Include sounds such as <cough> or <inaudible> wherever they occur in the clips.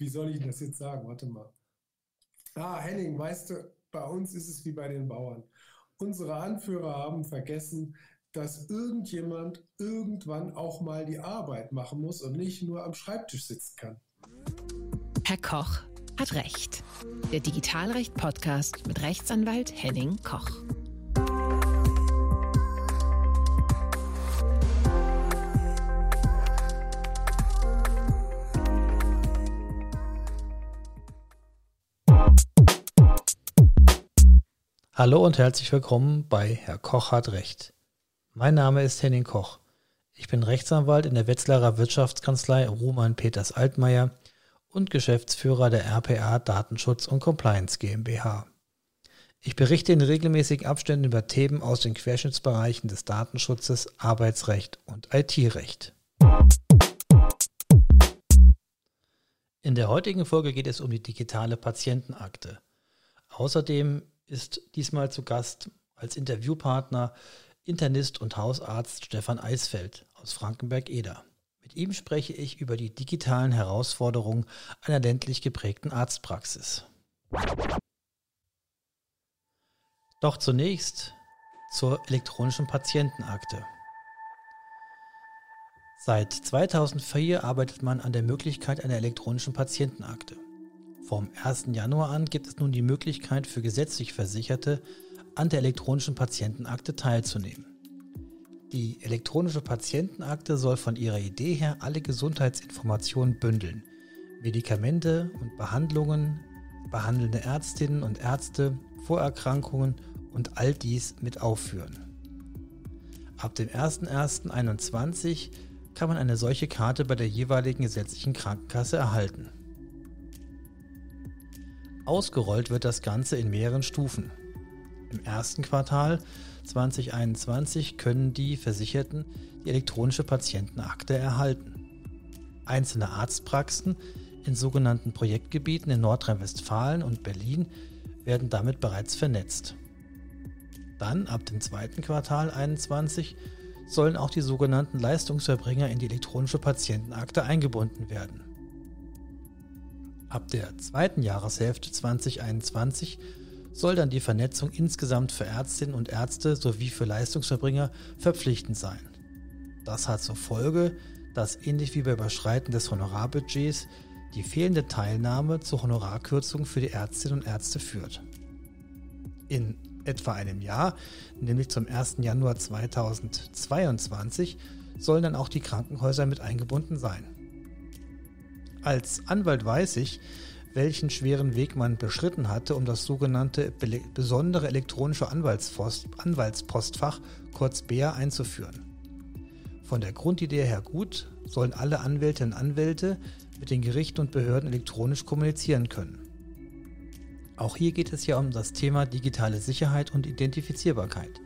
wie soll ich das jetzt sagen? Warte mal. Ah, Henning, weißt du, bei uns ist es wie bei den Bauern. Unsere Anführer haben vergessen, dass irgendjemand irgendwann auch mal die Arbeit machen muss und nicht nur am Schreibtisch sitzen kann. Herr Koch hat Recht. Der Digitalrecht-Podcast mit Rechtsanwalt Henning Koch. Hallo und herzlich willkommen bei Herr Koch hat Recht. Mein Name ist Henning Koch. Ich bin Rechtsanwalt in der Wetzlarer Wirtschaftskanzlei Roman Peters Altmaier und Geschäftsführer der RPA Datenschutz und Compliance GmbH. Ich berichte in regelmäßigen Abständen über Themen aus den Querschnittsbereichen des Datenschutzes, Arbeitsrecht und IT-Recht. In der heutigen Folge geht es um die digitale Patientenakte. Außerdem ist diesmal zu Gast als Interviewpartner Internist und Hausarzt Stefan Eisfeld aus Frankenberg-Eder. Mit ihm spreche ich über die digitalen Herausforderungen einer ländlich geprägten Arztpraxis. Doch zunächst zur elektronischen Patientenakte. Seit 2004 arbeitet man an der Möglichkeit einer elektronischen Patientenakte. Vom 1. Januar an gibt es nun die Möglichkeit für gesetzlich Versicherte, an der elektronischen Patientenakte teilzunehmen. Die elektronische Patientenakte soll von ihrer Idee her alle Gesundheitsinformationen bündeln. Medikamente und Behandlungen, behandelnde Ärztinnen und Ärzte, Vorerkrankungen und all dies mit aufführen. Ab dem 01.01.2021 kann man eine solche Karte bei der jeweiligen gesetzlichen Krankenkasse erhalten. Ausgerollt wird das Ganze in mehreren Stufen. Im ersten Quartal 2021 können die Versicherten die elektronische Patientenakte erhalten. Einzelne Arztpraxen in sogenannten Projektgebieten in Nordrhein-Westfalen und Berlin werden damit bereits vernetzt. Dann ab dem zweiten Quartal 2021 sollen auch die sogenannten Leistungserbringer in die elektronische Patientenakte eingebunden werden. Ab der zweiten Jahreshälfte 2021 soll dann die Vernetzung insgesamt für Ärztinnen und Ärzte sowie für Leistungsverbringer verpflichtend sein. Das hat zur Folge, dass ähnlich wie bei Überschreiten des Honorarbudgets die fehlende Teilnahme zur Honorarkürzung für die Ärztinnen und Ärzte führt. In etwa einem Jahr, nämlich zum 1. Januar 2022, sollen dann auch die Krankenhäuser mit eingebunden sein. Als Anwalt weiß ich, welchen schweren Weg man beschritten hatte, um das sogenannte besondere elektronische Anwaltspost, Anwaltspostfach, kurz BEA, einzuführen. Von der Grundidee her gut, sollen alle Anwältinnen und Anwälte mit den Gerichten und Behörden elektronisch kommunizieren können. Auch hier geht es ja um das Thema digitale Sicherheit und Identifizierbarkeit.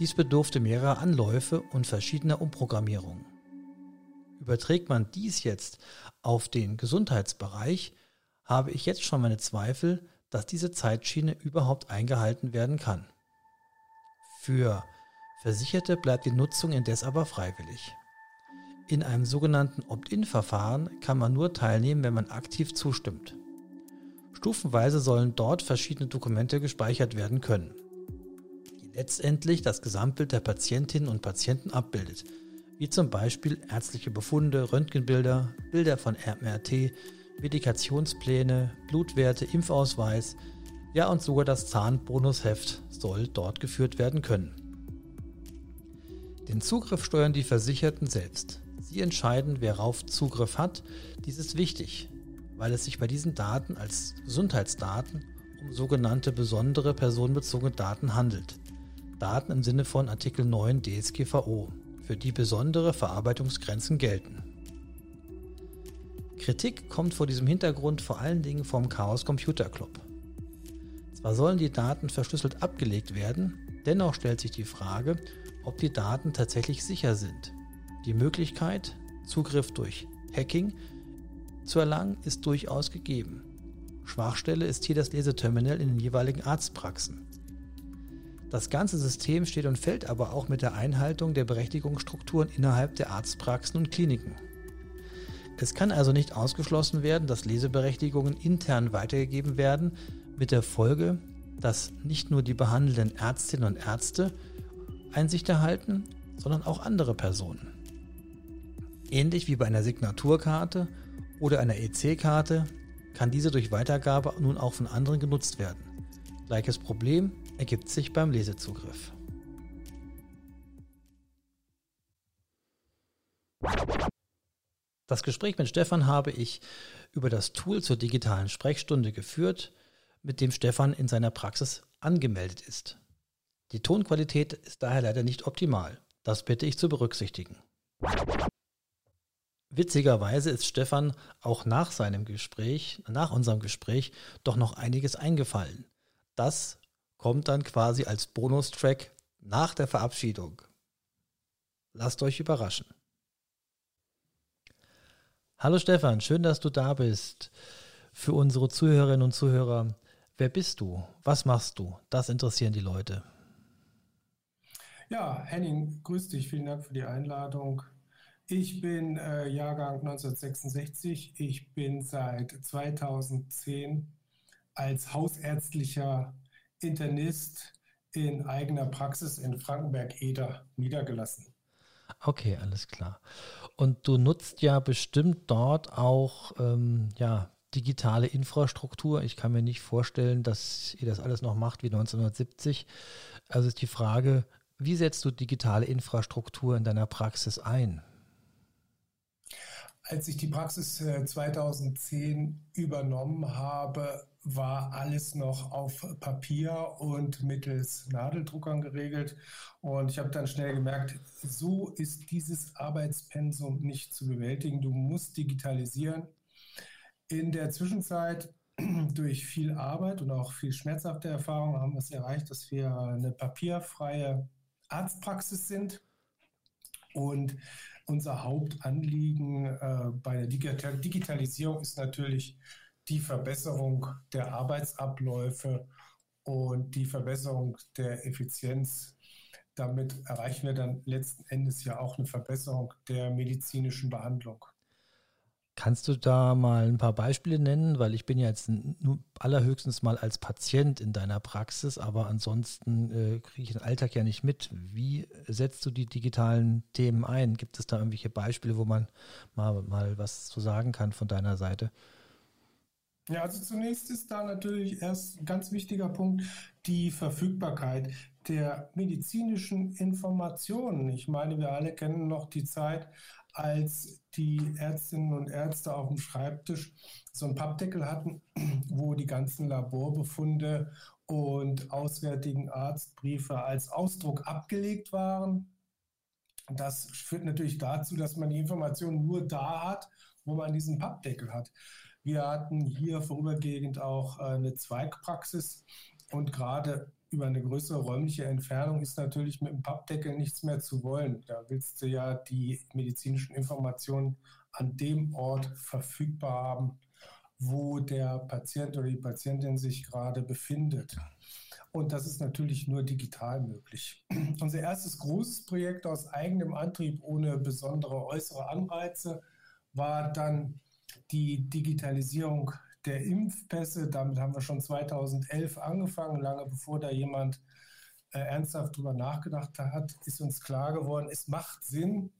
Dies bedurfte mehrerer Anläufe und verschiedener Umprogrammierungen. Überträgt man dies jetzt auf den Gesundheitsbereich, habe ich jetzt schon meine Zweifel, dass diese Zeitschiene überhaupt eingehalten werden kann. Für Versicherte bleibt die Nutzung indes aber freiwillig. In einem sogenannten Opt-in-Verfahren kann man nur teilnehmen, wenn man aktiv zustimmt. Stufenweise sollen dort verschiedene Dokumente gespeichert werden können, die letztendlich das Gesamtbild der Patientinnen und Patienten abbildet, wie zum Beispiel ärztliche Befunde, Röntgenbilder, Bilder von MRT, Medikationspläne, Blutwerte, Impfausweis, ja und sogar das Zahnbonusheft soll dort geführt werden können. Den Zugriff steuern die Versicherten selbst. Sie entscheiden, wer darauf Zugriff hat. Dies ist wichtig, weil es sich bei diesen Daten als Gesundheitsdaten um sogenannte besondere personenbezogene Daten handelt. Daten im Sinne von Artikel 9 DSGVO für die besondere Verarbeitungsgrenzen gelten. Kritik kommt vor diesem Hintergrund vor allen Dingen vom Chaos Computer Club. Zwar sollen die Daten verschlüsselt abgelegt werden, dennoch stellt sich die Frage, ob die Daten tatsächlich sicher sind. Die Möglichkeit, Zugriff durch Hacking zu erlangen, ist durchaus gegeben. Schwachstelle ist hier das Leseterminal in den jeweiligen Arztpraxen. Das ganze System steht und fällt aber auch mit der Einhaltung der Berechtigungsstrukturen innerhalb der Arztpraxen und Kliniken. Es kann also nicht ausgeschlossen werden, dass Leseberechtigungen intern weitergegeben werden, mit der Folge, dass nicht nur die behandelnden Ärztinnen und Ärzte Einsicht erhalten, sondern auch andere Personen. Ähnlich wie bei einer Signaturkarte oder einer EC-Karte kann diese durch Weitergabe nun auch von anderen genutzt werden. Gleiches Problem ergibt sich beim Lesezugriff. Das Gespräch mit Stefan habe ich über das Tool zur digitalen Sprechstunde geführt, mit dem Stefan in seiner Praxis angemeldet ist. Die Tonqualität ist daher leider nicht optimal. Das bitte ich zu berücksichtigen. Witzigerweise ist Stefan auch nach seinem Gespräch, nach unserem Gespräch, doch noch einiges eingefallen. Das kommt dann quasi als Bonustrack nach der Verabschiedung. Lasst euch überraschen. Hallo Stefan, schön, dass du da bist. Für unsere Zuhörerinnen und Zuhörer, wer bist du? Was machst du? Das interessieren die Leute. Ja, Henning, grüß dich. Vielen Dank für die Einladung. Ich bin äh, Jahrgang 1966. Ich bin seit 2010 als hausärztlicher Internist in eigener Praxis in Frankenberg-Eder niedergelassen. Okay, alles klar. Und du nutzt ja bestimmt dort auch ähm, ja, digitale Infrastruktur. Ich kann mir nicht vorstellen, dass ihr das alles noch macht wie 1970. Also ist die Frage, wie setzt du digitale Infrastruktur in deiner Praxis ein? Als ich die Praxis 2010 äh, übernommen habe, war alles noch auf Papier und mittels Nadeldruckern geregelt. Und ich habe dann schnell gemerkt, so ist dieses Arbeitspensum nicht zu bewältigen. Du musst digitalisieren. In der Zwischenzeit <clears throat> durch viel Arbeit und auch viel schmerzhafte Erfahrung haben wir es erreicht, dass wir eine papierfreie Arztpraxis sind. Und unser Hauptanliegen äh, bei der Digital Digitalisierung ist natürlich die Verbesserung der Arbeitsabläufe und die Verbesserung der Effizienz. Damit erreichen wir dann letzten Endes ja auch eine Verbesserung der medizinischen Behandlung. Kannst du da mal ein paar Beispiele nennen? Weil ich bin ja jetzt nur allerhöchstens mal als Patient in deiner Praxis, aber ansonsten äh, kriege ich den Alltag ja nicht mit. Wie setzt du die digitalen Themen ein? Gibt es da irgendwelche Beispiele, wo man mal, mal was zu sagen kann von deiner Seite? Ja, also zunächst ist da natürlich erst ein ganz wichtiger Punkt die Verfügbarkeit der medizinischen Informationen. Ich meine, wir alle kennen noch die Zeit, als die Ärztinnen und Ärzte auf dem Schreibtisch so einen Pappdeckel hatten, <clears throat> wo die ganzen Laborbefunde und auswärtigen Arztbriefe als Ausdruck abgelegt waren. Das führt natürlich dazu, dass man die Information nur da hat, wo man diesen Pappdeckel hat. Wir hatten hier vorübergehend auch äh, eine Zweigpraxis und gerade über eine größere räumliche Entfernung ist natürlich mit dem Pappdeckel nichts mehr zu wollen. Da willst du ja die medizinischen Informationen an dem Ort verfügbar haben, wo der Patient oder die Patientin sich gerade befindet. Und das ist natürlich nur digital möglich. <clears throat> Unser erstes großes Projekt aus eigenem Antrieb ohne besondere äußere Anreize war dann die Digitalisierung der Impfpässe. Damit haben wir schon 2011 angefangen, lange bevor da jemand äh, ernsthaft drüber nachgedacht hat, ist uns klar geworden, es macht Sinn,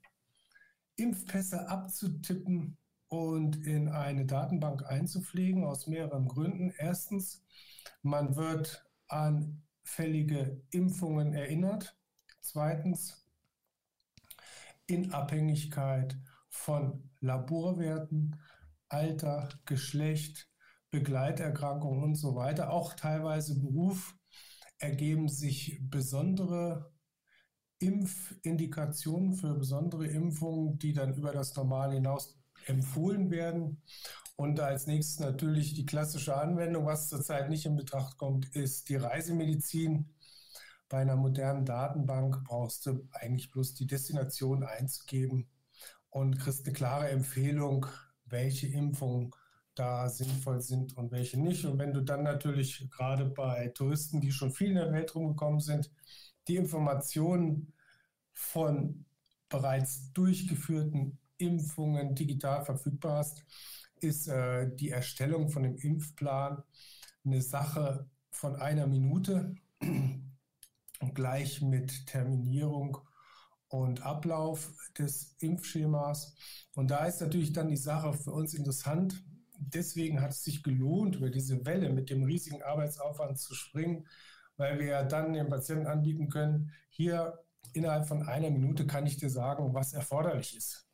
Impfpässe abzutippen und in eine Datenbank einzupflegen, aus mehreren Gründen. Erstens, man wird an fällige Impfungen erinnert. Zweitens, in Abhängigkeit von Laborwerten Alter, Geschlecht, Begleiterkrankungen und so weiter, auch teilweise Beruf, ergeben sich besondere Impfindikationen für besondere Impfungen, die dann über das Normale hinaus empfohlen werden. Und als nächstes natürlich die klassische Anwendung, was zurzeit nicht in Betracht kommt, ist die Reisemedizin. Bei einer modernen Datenbank brauchst du eigentlich bloß die Destination einzugeben und kriegst eine klare Empfehlung, welche Impfungen da sinnvoll sind und welche nicht. Und wenn du dann natürlich gerade bei Touristen, die schon viel in der Welt rumgekommen sind, die Informationen von bereits durchgeführten Impfungen digital verfügbar hast, ist äh, die Erstellung von dem Impfplan eine Sache von einer Minute, <clears throat> gleich mit Terminierung und Ablauf des Impfschemas. Und da ist natürlich dann die Sache für uns interessant. Deswegen hat es sich gelohnt, über diese Welle mit dem riesigen Arbeitsaufwand zu springen, weil wir ja dann den Patienten anbieten können, hier innerhalb von einer Minute kann ich dir sagen, was erforderlich ist.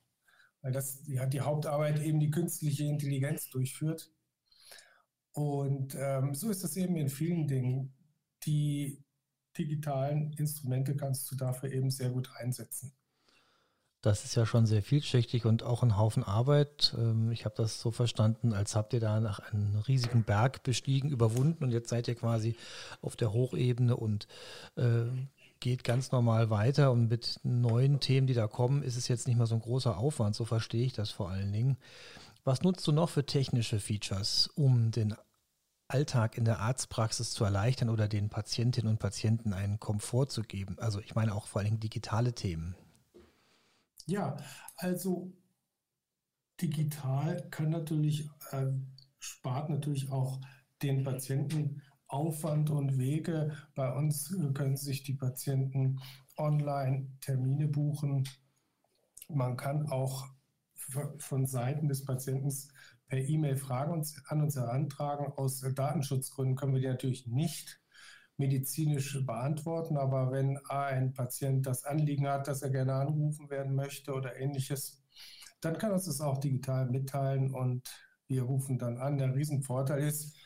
Weil das die die Hauptarbeit eben die künstliche Intelligenz durchführt. Und ähm, so ist das eben in vielen Dingen. Die digitalen Instrumente kannst du dafür eben sehr gut einsetzen. Das ist ja schon sehr vielschichtig und auch ein Haufen Arbeit. Ähm, ich habe das so verstanden, als habt ihr da nach einen riesigen Berg bestiegen, überwunden und jetzt seid ihr quasi auf der Hochebene und äh, geht ganz normal weiter. Und mit neuen Themen, die da kommen, ist es jetzt nicht mehr so ein großer Aufwand. So verstehe ich das vor allen Dingen. Was nutzt du noch für technische Features, um den Alltag in der Arztpraxis zu erleichtern oder den Patientinnen und Patienten einen Komfort zu geben? Also ich meine auch vor allem digitale Themen. Ja, also digital kann natürlich, äh, spart natürlich auch den Patienten Aufwand und Wege. Bei uns können sich die Patienten online Termine buchen. Man kann auch von Seiten des Patienten per E-Mail Fragen an uns herantragen. Aus Datenschutzgründen können wir die natürlich nicht medizinisch beantworten, aber wenn ein Patient das Anliegen hat, dass er gerne angerufen werden möchte oder ähnliches, dann kann uns das auch digital mitteilen und wir rufen dann an. Der Riesenvorteil ist,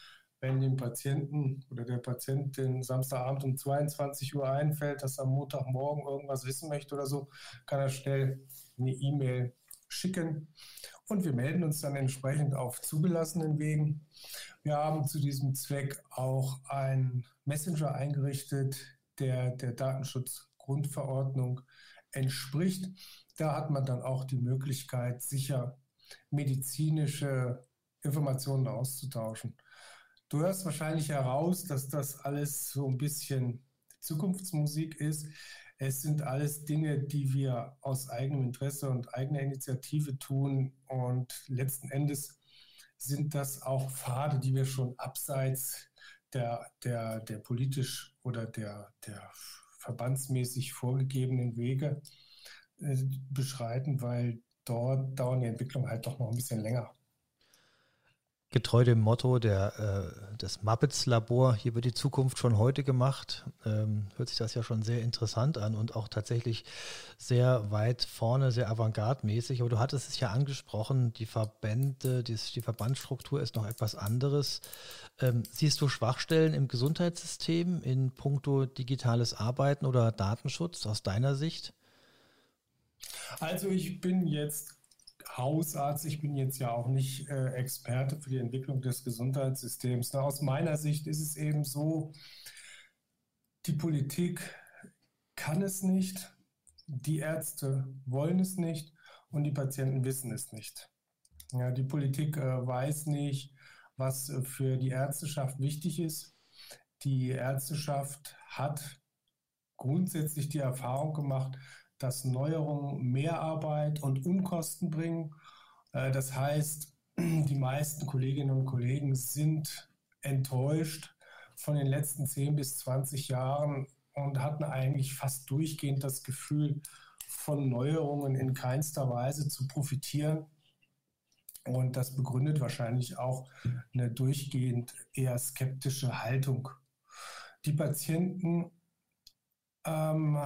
wenn dem Patienten oder der Patient den Samstagabend um 22 Uhr einfällt, dass er am Montagmorgen irgendwas wissen möchte oder so, kann er schnell eine E-Mail schicken und wir melden uns dann entsprechend auf zugelassenen Wegen. Wir haben zu diesem Zweck auch einen Messenger eingerichtet, der der Datenschutzgrundverordnung entspricht. Da hat man dann auch die Möglichkeit, sicher medizinische Informationen auszutauschen. Du hörst wahrscheinlich heraus, dass das alles so ein bisschen Zukunftsmusik ist. Es sind alles Dinge, die wir aus eigenem Interesse und eigener Initiative tun. Und letzten Endes sind das auch Pfade, die wir schon abseits der, der, der politisch oder der, der verbandsmäßig vorgegebenen Wege äh, beschreiten, weil dort dauern die Entwicklungen halt doch noch ein bisschen länger. Getreu dem Motto der, äh, des Muppets-Labor, hier wird die Zukunft schon heute gemacht, ähm, hört sich das ja schon sehr interessant an und auch tatsächlich sehr weit vorne, sehr avantgardmäßig. Aber du hattest es ja angesprochen, die Verbände, die, die Verbandsstruktur ist noch etwas anderes. Ähm, siehst du Schwachstellen im Gesundheitssystem in puncto digitales Arbeiten oder Datenschutz aus deiner Sicht? Also ich bin jetzt Hausarzt, ich bin jetzt ja auch nicht äh, Experte für die Entwicklung des Gesundheitssystems. Na, aus meiner Sicht ist es eben so, die Politik kann es nicht, die Ärzte wollen es nicht und die Patienten wissen es nicht. Ja, die Politik äh, weiß nicht, was äh, für die Ärzteschaft wichtig ist. Die Ärzteschaft hat grundsätzlich die Erfahrung gemacht, dass Neuerungen mehr Arbeit und Unkosten bringen. Äh, das heißt, <clears throat> die meisten Kolleginnen und Kollegen sind enttäuscht von den letzten 10 bis 20 Jahren und hatten eigentlich fast durchgehend das Gefühl, von Neuerungen in keinster Weise zu profitieren. Und das begründet wahrscheinlich auch eine durchgehend eher skeptische Haltung. Die Patienten ähm,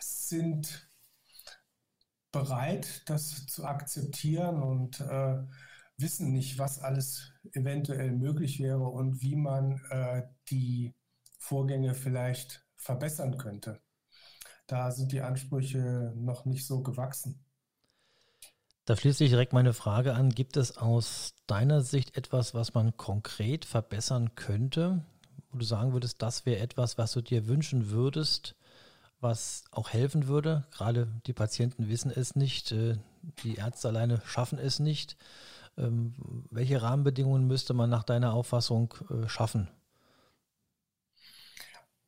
sind bereit, das zu akzeptieren und äh, wissen nicht, was alles eventuell möglich wäre und wie man äh, die Vorgänge vielleicht verbessern könnte. Da sind die Ansprüche noch nicht so gewachsen. Da schließt sich direkt meine Frage an. Gibt es aus deiner Sicht etwas, was man konkret verbessern könnte, wo du sagen würdest, das wäre etwas, was du dir wünschen würdest, was auch helfen würde. Gerade die Patienten wissen es nicht, äh, die Ärzte alleine schaffen es nicht. Ähm, welche Rahmenbedingungen müsste man nach deiner Auffassung äh, schaffen?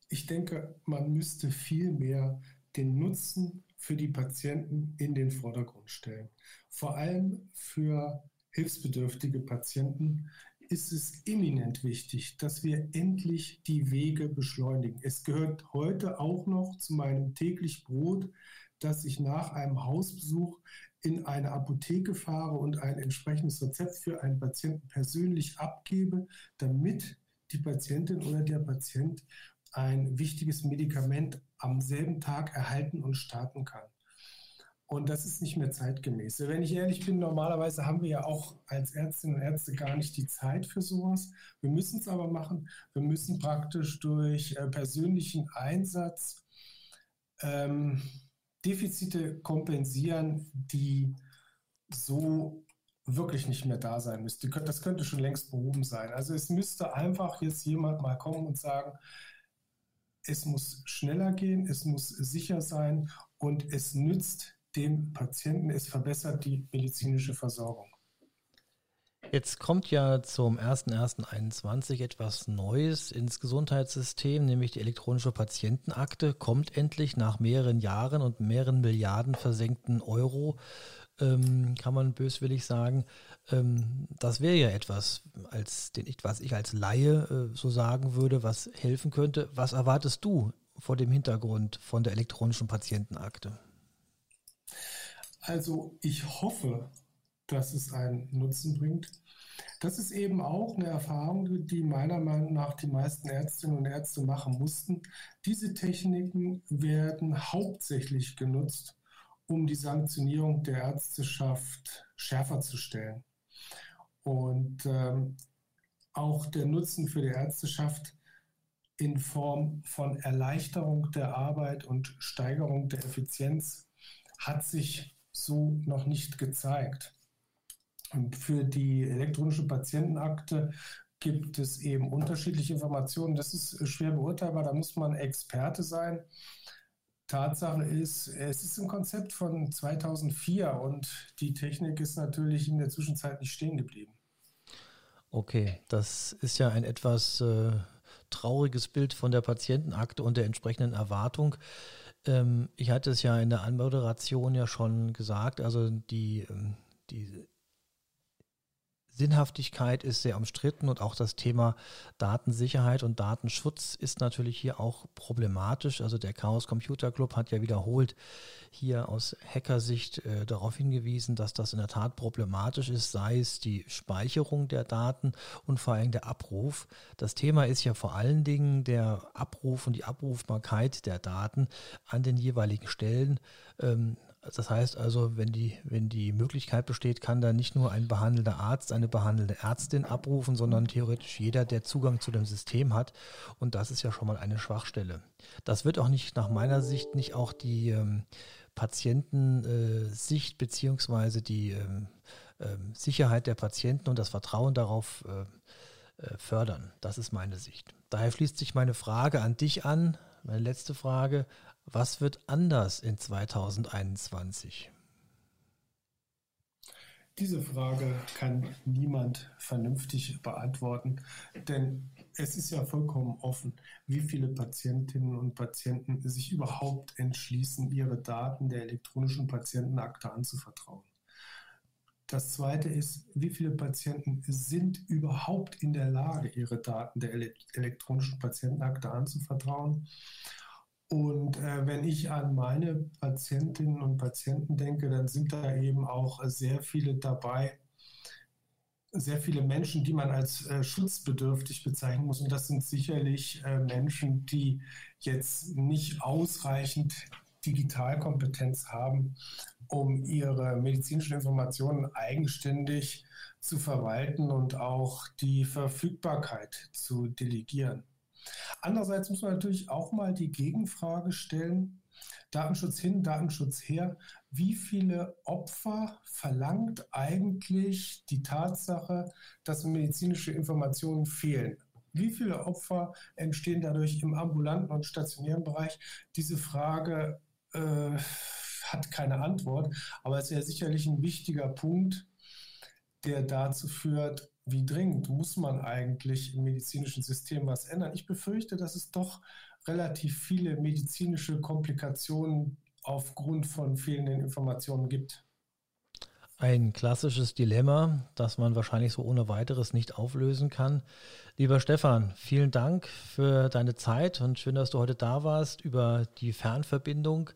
Ich denke, man müsste viel mehr den Nutzen für die Patienten in den Vordergrund stellen. Vor allem für hilfsbedürftige Patienten ist es eminent wichtig, dass wir endlich die Wege beschleunigen. Es gehört heute auch noch zu meinem täglich Brot, dass ich nach einem Hausbesuch in eine Apotheke fahre und ein entsprechendes Rezept für einen Patienten persönlich abgebe, damit die Patientin oder der Patient ein wichtiges Medikament am selben Tag erhalten und starten kann. Und das ist nicht mehr zeitgemäß. Wenn ich ehrlich bin, normalerweise haben wir ja auch als Ärztinnen und Ärzte gar nicht die Zeit für sowas. Wir müssen es aber machen. Wir müssen praktisch durch äh, persönlichen Einsatz ähm, Defizite kompensieren, die so wirklich nicht mehr da sein müsste. Das könnte schon längst behoben sein. Also es müsste einfach jetzt jemand mal kommen und sagen, es muss schneller gehen, es muss sicher sein und es nützt dem Patienten, es verbessert die medizinische Versorgung. Jetzt kommt ja zum 01.01.21 etwas Neues ins Gesundheitssystem, nämlich die elektronische Patientenakte, kommt endlich nach mehreren Jahren und mehreren Milliarden versenkten Euro, ähm, kann man böswillig sagen. Ähm, das wäre ja etwas, als, den was ich als Laie äh, so sagen würde, was helfen könnte. Was erwartest du vor dem Hintergrund von der elektronischen Patientenakte? Also ich hoffe, dass es einen Nutzen bringt. Das ist eben auch eine Erfahrung, die meiner Meinung nach die meisten Ärztinnen und Ärzte machen mussten. Diese Techniken werden hauptsächlich genutzt, um die Sanktionierung der Ärzteschaft schärfer zu stellen. Und ähm, auch der Nutzen für die Ärzteschaft in Form von Erleichterung der Arbeit und Steigerung der Effizienz hat sich so noch nicht gezeigt. Und für die elektronische Patientenakte gibt es eben unterschiedliche Informationen. Das ist schwer beurteilbar, da muss man Experte sein. Tatsache ist, es ist ein Konzept von 2004 und die Technik ist natürlich in der Zwischenzeit nicht stehen geblieben. Okay, das ist ja ein etwas äh, trauriges Bild von der Patientenakte und der entsprechenden Erwartung. Ähm, ich hatte es ja in der Anmoderation ja schon gesagt, also die, ähm, die Sinnhaftigkeit ist sehr umstritten und auch das Thema Datensicherheit und Datenschutz ist natürlich hier auch problematisch. Also der Chaos Computer Club hat ja wiederholt hier aus Hackersicht äh, darauf hingewiesen, dass das in der Tat problematisch ist, sei es die Speicherung der Daten und vor allem der Abruf. Das Thema ist ja vor allen Dingen der Abruf und die Abrufbarkeit der Daten an den jeweiligen Stellen. Ähm, das heißt also, wenn die, wenn die Möglichkeit besteht, kann da nicht nur ein behandelnder Arzt, eine behandelnde Ärztin abrufen, sondern theoretisch jeder, der Zugang zu dem System hat. Und das ist ja schon mal eine Schwachstelle. Das wird auch nicht nach meiner Sicht nicht auch die ähm, Patientensicht äh, beziehungsweise die ähm, äh, Sicherheit der Patienten und das Vertrauen darauf äh, äh, fördern. Das ist meine Sicht. Daher schließt sich meine Frage an dich an, meine letzte Frage. Was wird anders in 2021? Diese Frage kann niemand vernünftig beantworten, denn es ist ja vollkommen offen, wie viele Patientinnen und Patienten sich überhaupt entschließen, ihre Daten der elektronischen Patientenakte anzuvertrauen. Das Zweite ist, wie viele Patienten sind überhaupt in der Lage, ihre Daten der elektronischen Patientenakte anzuvertrauen. Und äh, wenn ich an meine Patientinnen und Patienten denke, dann sind da eben auch sehr viele dabei, sehr viele Menschen, die man als äh, schutzbedürftig bezeichnen muss. Und das sind sicherlich äh, Menschen, die jetzt nicht ausreichend Digitalkompetenz haben, um ihre medizinischen Informationen eigenständig zu verwalten und auch die Verfügbarkeit zu delegieren. Andererseits muss man natürlich auch mal die Gegenfrage stellen, Datenschutz hin, Datenschutz her, wie viele Opfer verlangt eigentlich die Tatsache, dass medizinische Informationen fehlen? Wie viele Opfer entstehen dadurch im ambulanten und stationären Bereich? Diese Frage äh, hat keine Antwort, aber es ist ja sicherlich ein wichtiger Punkt, der dazu führt, wie dringend muss man eigentlich im medizinischen System was ändern? Ich befürchte, dass es doch relativ viele medizinische Komplikationen aufgrund von fehlenden Informationen gibt. Ein klassisches Dilemma, das man wahrscheinlich so ohne weiteres nicht auflösen kann. Lieber Stefan, vielen Dank für deine Zeit und schön, dass du heute da warst über die Fernverbindung.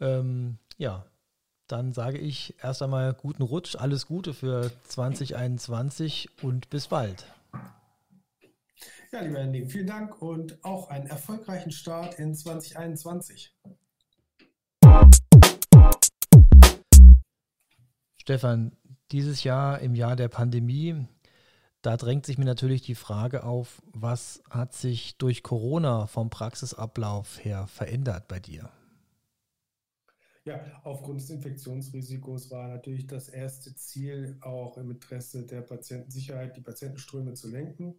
Ähm, ja, dann sage ich erst einmal guten Rutsch, alles Gute für 2021 und bis bald. Ja, lieber Henning, vielen Dank und auch einen erfolgreichen Start in 2021. Stefan, dieses Jahr im Jahr der Pandemie, da drängt sich mir natürlich die Frage auf, was hat sich durch Corona vom Praxisablauf her verändert bei dir? Ja, aufgrund des Infektionsrisikos war natürlich das erste Ziel auch im Interesse der Patientensicherheit, die Patientenströme zu lenken.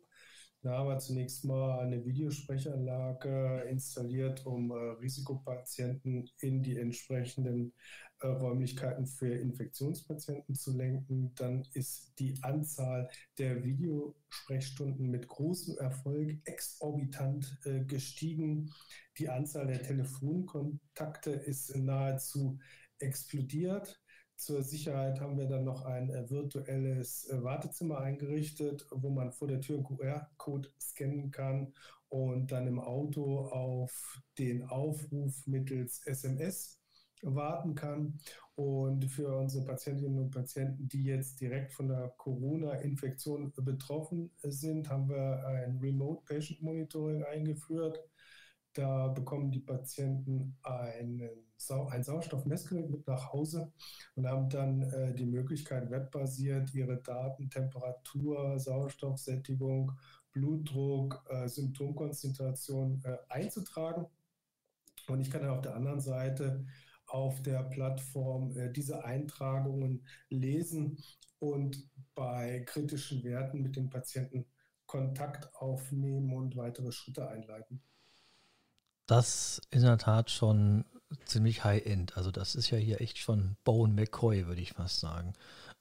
Da haben wir zunächst mal eine Videosprechanlage installiert, um äh, Risikopatienten in die entsprechenden äh, Räumlichkeiten für Infektionspatienten zu lenken. Dann ist die Anzahl der Videosprechstunden mit großem Erfolg exorbitant äh, gestiegen. Die Anzahl der Telefonkontakte ist nahezu explodiert. Zur Sicherheit haben wir dann noch ein äh, virtuelles äh, Wartezimmer eingerichtet, wo man vor der Tür einen QR-Code scannen kann und dann im Auto auf den Aufruf mittels SMS warten kann. Und für unsere Patientinnen und Patienten, die jetzt direkt von der Corona-Infektion betroffen sind, haben wir ein Remote Patient Monitoring eingeführt. Da bekommen die Patienten einen Sau ein Sauerstoffmessgerät mit nach Hause und haben dann äh, die Möglichkeit, webbasiert ihre Daten, Temperatur, Sauerstoffsättigung, Blutdruck, äh, Symptomkonzentration äh, einzutragen. Und ich kann dann auf der anderen Seite auf der Plattform äh, diese Eintragungen lesen und bei kritischen Werten mit den Patienten Kontakt aufnehmen und weitere Schritte einleiten. Das ist in der Tat schon ziemlich High-End. Also das ist ja hier echt schon Bone McCoy, würde ich fast sagen.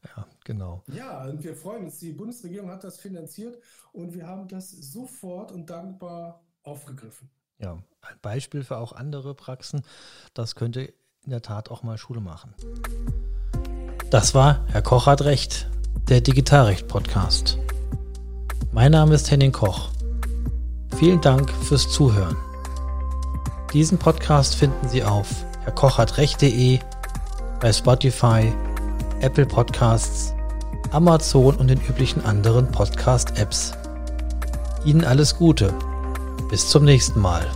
Ja, genau. Ja, und wir freuen uns. Die Bundesregierung hat das finanziert und wir haben das sofort und dankbar aufgegriffen. Ja, ein Beispiel für auch andere Praxen. Das könnte in der Tat auch mal Schule machen. Das war Herr Koch hat Recht, der Digitalrecht-Podcast. Mein Name ist Henning Koch. Vielen Dank fürs Zuhören. Diesen Podcast finden Sie auf herrkochhatrecht.de, bei Spotify, Apple Podcasts, Amazon und den üblichen anderen Podcast-Apps. Ihnen alles Gute. Bis zum nächsten Mal.